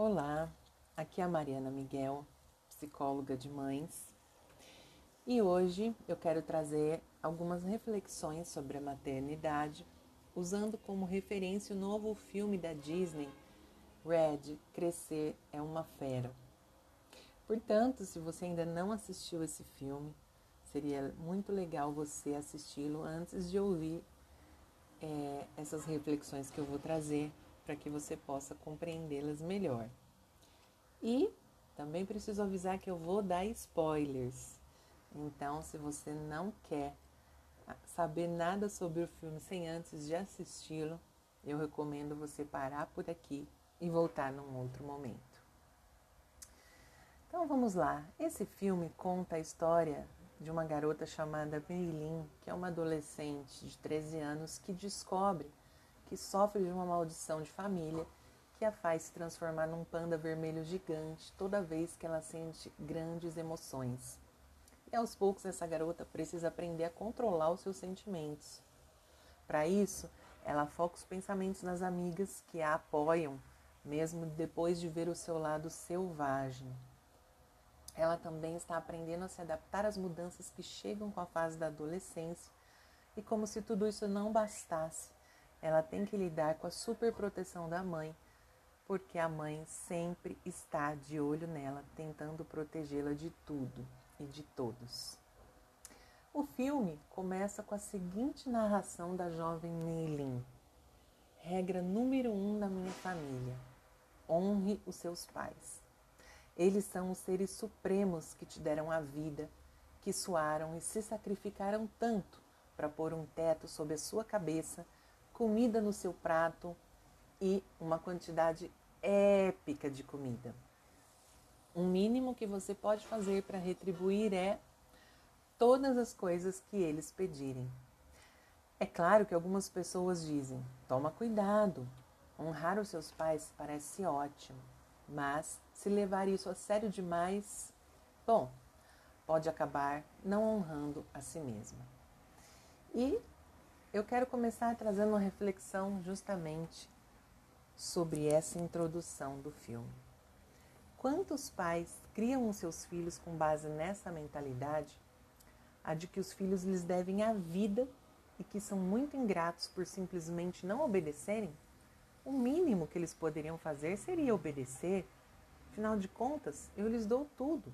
Olá, aqui é a Mariana Miguel, psicóloga de mães, e hoje eu quero trazer algumas reflexões sobre a maternidade, usando como referência o novo filme da Disney, Red Crescer é uma Fera. Portanto, se você ainda não assistiu esse filme, seria muito legal você assisti-lo antes de ouvir é, essas reflexões que eu vou trazer para que você possa compreendê-las melhor. E também preciso avisar que eu vou dar spoilers. Então, se você não quer saber nada sobre o filme sem antes de assisti-lo, eu recomendo você parar por aqui e voltar num outro momento. Então vamos lá. Esse filme conta a história de uma garota chamada Meilin, que é uma adolescente de 13 anos que descobre que sofre de uma maldição de família que a faz se transformar num panda vermelho gigante toda vez que ela sente grandes emoções. E aos poucos essa garota precisa aprender a controlar os seus sentimentos. Para isso, ela foca os pensamentos nas amigas que a apoiam, mesmo depois de ver o seu lado selvagem. Ela também está aprendendo a se adaptar às mudanças que chegam com a fase da adolescência e, como se tudo isso não bastasse, ela tem que lidar com a superproteção da mãe, porque a mãe sempre está de olho nela, tentando protegê-la de tudo e de todos. O filme começa com a seguinte narração da jovem Neilin. Regra número um da minha família: honre os seus pais. Eles são os seres supremos que te deram a vida, que suaram e se sacrificaram tanto para pôr um teto sobre a sua cabeça comida no seu prato e uma quantidade épica de comida. O mínimo que você pode fazer para retribuir é todas as coisas que eles pedirem. É claro que algumas pessoas dizem: toma cuidado, honrar os seus pais parece ótimo, mas se levar isso a sério demais, bom, pode acabar não honrando a si mesma. E eu quero começar trazendo uma reflexão justamente sobre essa introdução do filme. Quantos pais criam os seus filhos com base nessa mentalidade, a de que os filhos lhes devem a vida e que são muito ingratos por simplesmente não obedecerem? O mínimo que eles poderiam fazer seria obedecer. Afinal de contas, eu lhes dou tudo.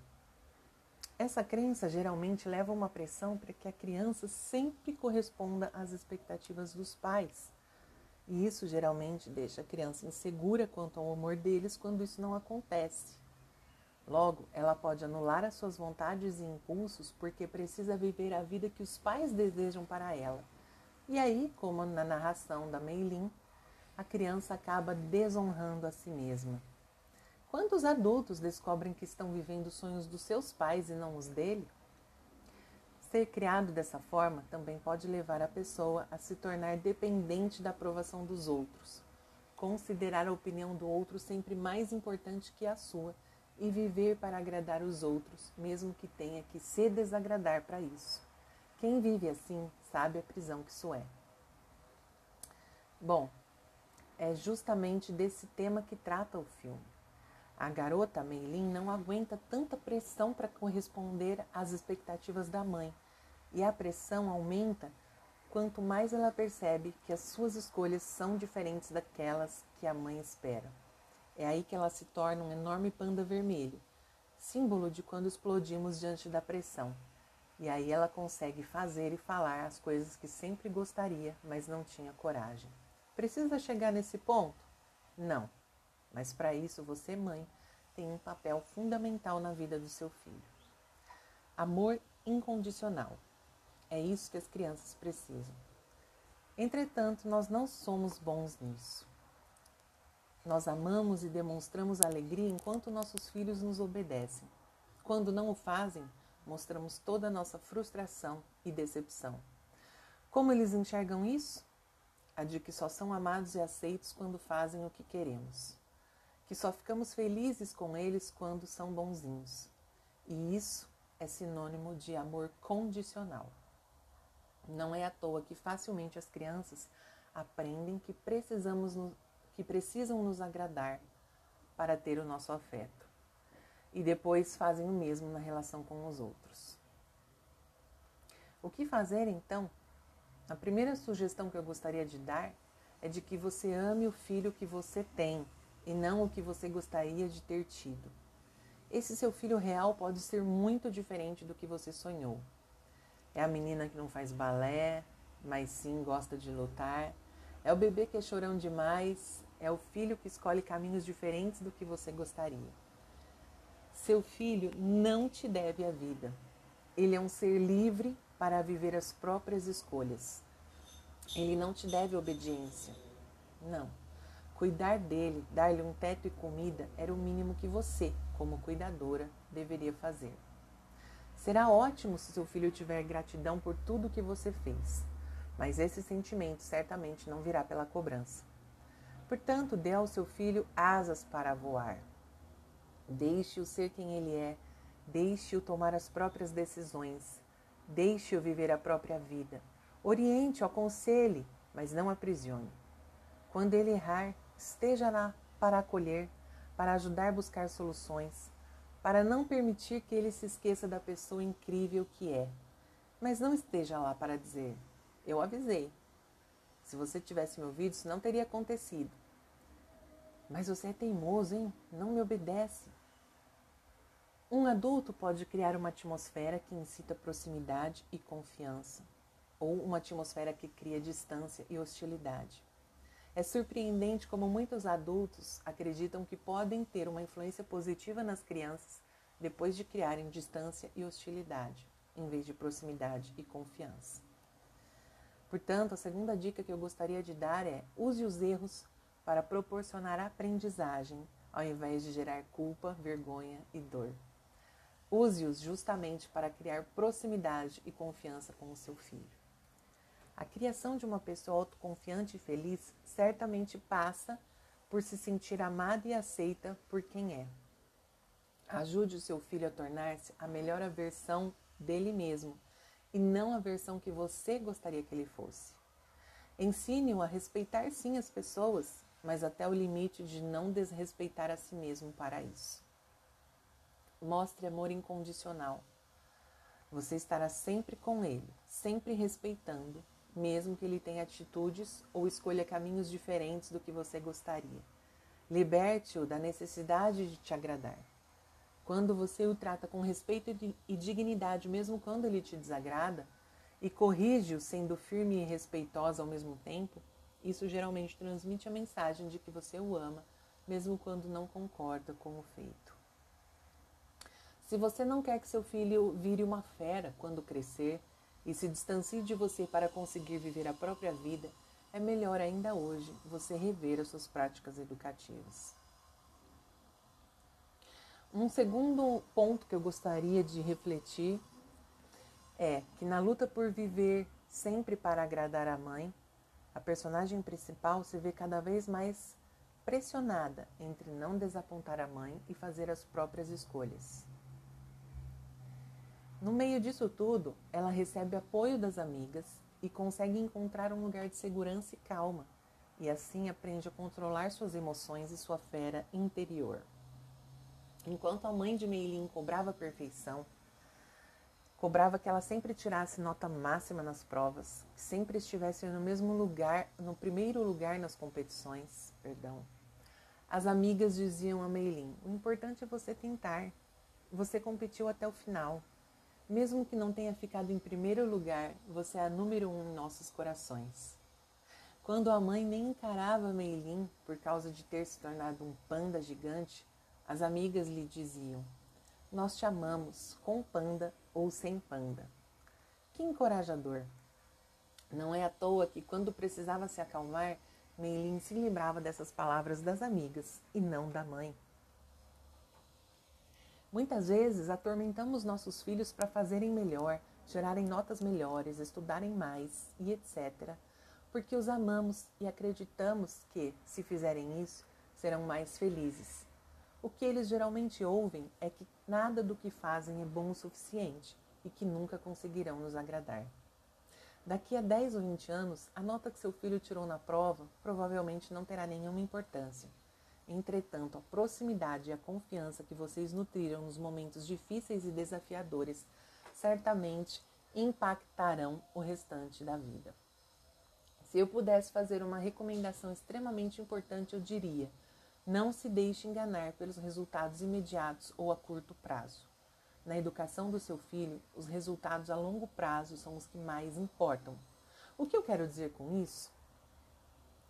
Essa crença geralmente leva a uma pressão para que a criança sempre corresponda às expectativas dos pais. E isso geralmente deixa a criança insegura quanto ao amor deles quando isso não acontece. Logo, ela pode anular as suas vontades e impulsos porque precisa viver a vida que os pais desejam para ela. E aí, como na narração da Meilin, a criança acaba desonrando a si mesma. Quantos adultos descobrem que estão vivendo os sonhos dos seus pais e não os dele? Ser criado dessa forma também pode levar a pessoa a se tornar dependente da aprovação dos outros, considerar a opinião do outro sempre mais importante que a sua e viver para agradar os outros, mesmo que tenha que se desagradar para isso. Quem vive assim sabe a prisão que isso é. Bom, é justamente desse tema que trata o filme. A garota Meilin não aguenta tanta pressão para corresponder às expectativas da mãe, e a pressão aumenta quanto mais ela percebe que as suas escolhas são diferentes daquelas que a mãe espera. É aí que ela se torna um enorme panda vermelho, símbolo de quando explodimos diante da pressão. E aí ela consegue fazer e falar as coisas que sempre gostaria, mas não tinha coragem. Precisa chegar nesse ponto? Não. Mas para isso, você, mãe, tem um papel fundamental na vida do seu filho. Amor incondicional. É isso que as crianças precisam. Entretanto, nós não somos bons nisso. Nós amamos e demonstramos alegria enquanto nossos filhos nos obedecem. Quando não o fazem, mostramos toda a nossa frustração e decepção. Como eles enxergam isso? A de que só são amados e aceitos quando fazem o que queremos que só ficamos felizes com eles quando são bonzinhos. E isso é sinônimo de amor condicional. Não é à toa que facilmente as crianças aprendem que precisamos que precisam nos agradar para ter o nosso afeto. E depois fazem o mesmo na relação com os outros. O que fazer então? A primeira sugestão que eu gostaria de dar é de que você ame o filho que você tem e não o que você gostaria de ter tido. Esse seu filho real pode ser muito diferente do que você sonhou. É a menina que não faz balé, mas sim gosta de lutar. É o bebê que é chorão demais. É o filho que escolhe caminhos diferentes do que você gostaria. Seu filho não te deve a vida. Ele é um ser livre para viver as próprias escolhas. Ele não te deve obediência. Não. Cuidar dele, dar-lhe um teto e comida era o mínimo que você, como cuidadora, deveria fazer. Será ótimo se seu filho tiver gratidão por tudo que você fez, mas esse sentimento certamente não virá pela cobrança. Portanto, dê ao seu filho asas para voar. Deixe-o ser quem ele é, deixe-o tomar as próprias decisões, deixe-o viver a própria vida. Oriente-o, aconselhe, mas não aprisione. Quando ele errar, esteja lá para acolher, para ajudar a buscar soluções, para não permitir que ele se esqueça da pessoa incrível que é. Mas não esteja lá para dizer: Eu avisei. Se você tivesse me ouvido, isso não teria acontecido. Mas você é teimoso, hein? Não me obedece. Um adulto pode criar uma atmosfera que incita proximidade e confiança, ou uma atmosfera que cria distância e hostilidade. É surpreendente como muitos adultos acreditam que podem ter uma influência positiva nas crianças depois de criarem distância e hostilidade, em vez de proximidade e confiança. Portanto, a segunda dica que eu gostaria de dar é: use os erros para proporcionar aprendizagem, ao invés de gerar culpa, vergonha e dor. Use-os justamente para criar proximidade e confiança com o seu filho. A criação de uma pessoa autoconfiante e feliz certamente passa por se sentir amada e aceita por quem é. Ajude o seu filho a tornar-se a melhor versão dele mesmo e não a versão que você gostaria que ele fosse. Ensine-o a respeitar sim as pessoas, mas até o limite de não desrespeitar a si mesmo para isso. Mostre amor incondicional. Você estará sempre com ele, sempre respeitando, mesmo que ele tenha atitudes ou escolha caminhos diferentes do que você gostaria. Liberte-o da necessidade de te agradar. Quando você o trata com respeito e dignidade, mesmo quando ele te desagrada, e corrige-o sendo firme e respeitosa ao mesmo tempo, isso geralmente transmite a mensagem de que você o ama, mesmo quando não concorda com o feito. Se você não quer que seu filho vire uma fera quando crescer e se distancie de você para conseguir viver a própria vida, é melhor ainda hoje você rever as suas práticas educativas. Um segundo ponto que eu gostaria de refletir é que na luta por viver sempre para agradar a mãe, a personagem principal se vê cada vez mais pressionada entre não desapontar a mãe e fazer as próprias escolhas. No meio disso tudo, ela recebe apoio das amigas e consegue encontrar um lugar de segurança e calma, e assim aprende a controlar suas emoções e sua fera interior. Enquanto a mãe de Meilin cobrava perfeição, cobrava que ela sempre tirasse nota máxima nas provas, que sempre estivesse no mesmo lugar, no primeiro lugar nas competições, perdão. As amigas diziam a Meilin: "O importante é você tentar. Você competiu até o final. Mesmo que não tenha ficado em primeiro lugar, você é a número um em nossos corações. Quando a mãe nem encarava Meilin por causa de ter se tornado um panda gigante, as amigas lhe diziam: Nós te amamos, com panda ou sem panda. Que encorajador! Não é à toa que, quando precisava se acalmar, Meilin se lembrava dessas palavras das amigas e não da mãe. Muitas vezes atormentamos nossos filhos para fazerem melhor, tirarem notas melhores, estudarem mais e etc. Porque os amamos e acreditamos que, se fizerem isso, serão mais felizes. O que eles geralmente ouvem é que nada do que fazem é bom o suficiente e que nunca conseguirão nos agradar. Daqui a 10 ou 20 anos, a nota que seu filho tirou na prova provavelmente não terá nenhuma importância Entretanto, a proximidade e a confiança que vocês nutriram nos momentos difíceis e desafiadores certamente impactarão o restante da vida. Se eu pudesse fazer uma recomendação extremamente importante, eu diria: não se deixe enganar pelos resultados imediatos ou a curto prazo. Na educação do seu filho, os resultados a longo prazo são os que mais importam. O que eu quero dizer com isso?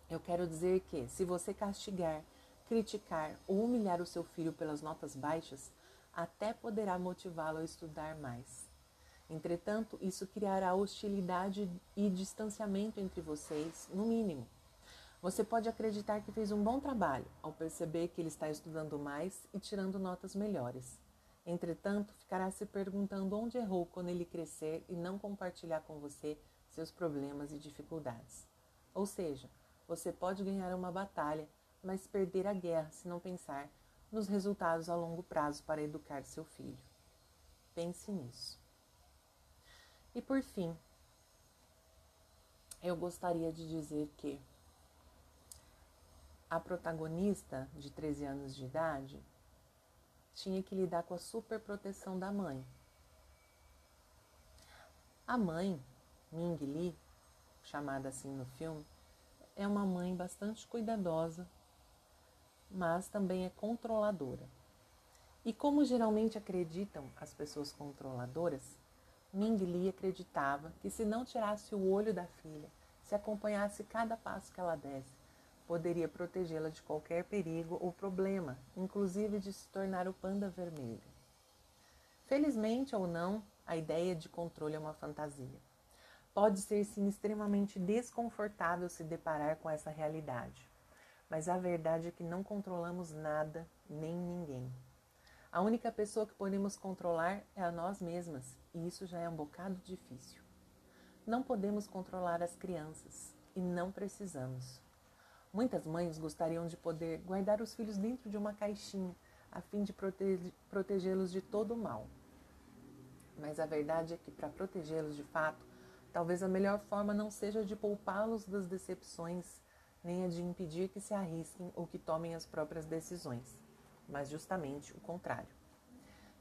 Eu quero dizer que, se você castigar, criticar ou humilhar o seu filho pelas notas baixas, até poderá motivá-lo a estudar mais. Entretanto, isso criará hostilidade e distanciamento entre vocês, no mínimo. Você pode acreditar que fez um bom trabalho ao perceber que ele está estudando mais e tirando notas melhores. Entretanto, ficará se perguntando onde errou quando ele crescer e não compartilhar com você seus problemas e dificuldades. Ou seja, você pode ganhar uma batalha, mas perder a guerra se não pensar nos resultados a longo prazo para educar seu filho. Pense nisso. E por fim, eu gostaria de dizer que a protagonista de 13 anos de idade tinha que lidar com a superproteção da mãe. A mãe, Ming Li, chamada assim no filme, é uma mãe bastante cuidadosa, mas também é controladora. E como geralmente acreditam as pessoas controladoras, Ming Li acreditava que se não tirasse o olho da filha, se acompanhasse cada passo que ela desse, poderia protegê-la de qualquer perigo ou problema, inclusive de se tornar o panda vermelho. Felizmente ou não, a ideia de controle é uma fantasia. Pode ser sim extremamente desconfortável se deparar com essa realidade, mas a verdade é que não controlamos nada nem ninguém. A única pessoa que podemos controlar é a nós mesmas, e isso já é um bocado difícil. Não podemos controlar as crianças e não precisamos. Muitas mães gostariam de poder guardar os filhos dentro de uma caixinha a fim de prote protegê-los de todo o mal. Mas a verdade é que, para protegê-los de fato, talvez a melhor forma não seja de poupá-los das decepções, nem a de impedir que se arrisquem ou que tomem as próprias decisões mas justamente o contrário.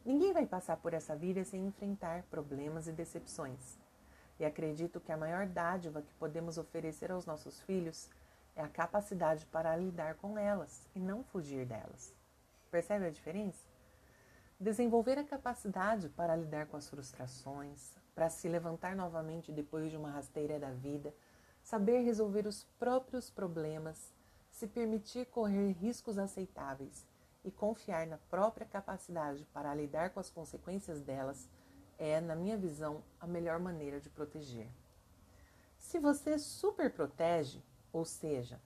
Ninguém vai passar por essa vida sem enfrentar problemas e decepções. E acredito que a maior dádiva que podemos oferecer aos nossos filhos é a capacidade para lidar com elas e não fugir delas. Percebe a diferença? Desenvolver a capacidade para lidar com as frustrações, para se levantar novamente depois de uma rasteira da vida, saber resolver os próprios problemas, se permitir correr riscos aceitáveis e confiar na própria capacidade para lidar com as consequências delas é, na minha visão, a melhor maneira de proteger. Se você super protege, ou seja,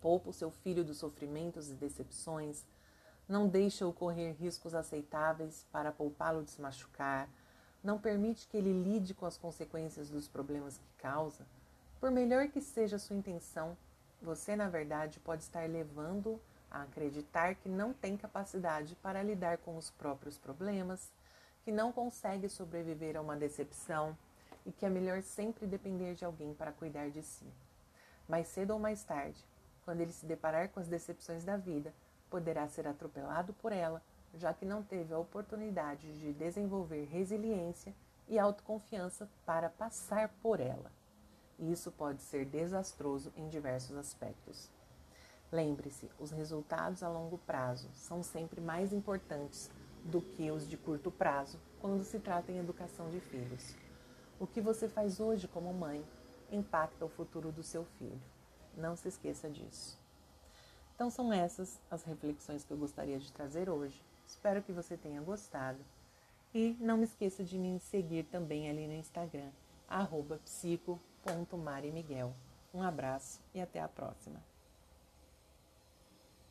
poupa o seu filho dos sofrimentos e decepções, não deixa-o correr riscos aceitáveis para poupá-lo de se machucar, não permite que ele lide com as consequências dos problemas que causa, por melhor que seja a sua intenção, você, na verdade, pode estar levando a acreditar que não tem capacidade para lidar com os próprios problemas, que não consegue sobreviver a uma decepção e que é melhor sempre depender de alguém para cuidar de si. Mais cedo ou mais tarde, quando ele se deparar com as decepções da vida, poderá ser atropelado por ela, já que não teve a oportunidade de desenvolver resiliência e autoconfiança para passar por ela. E isso pode ser desastroso em diversos aspectos. Lembre-se, os resultados a longo prazo são sempre mais importantes do que os de curto prazo quando se trata em educação de filhos. O que você faz hoje como mãe impacta o futuro do seu filho. Não se esqueça disso. Então são essas as reflexões que eu gostaria de trazer hoje. Espero que você tenha gostado. E não me esqueça de me seguir também ali no Instagram, psico.marimiguel. Um abraço e até a próxima.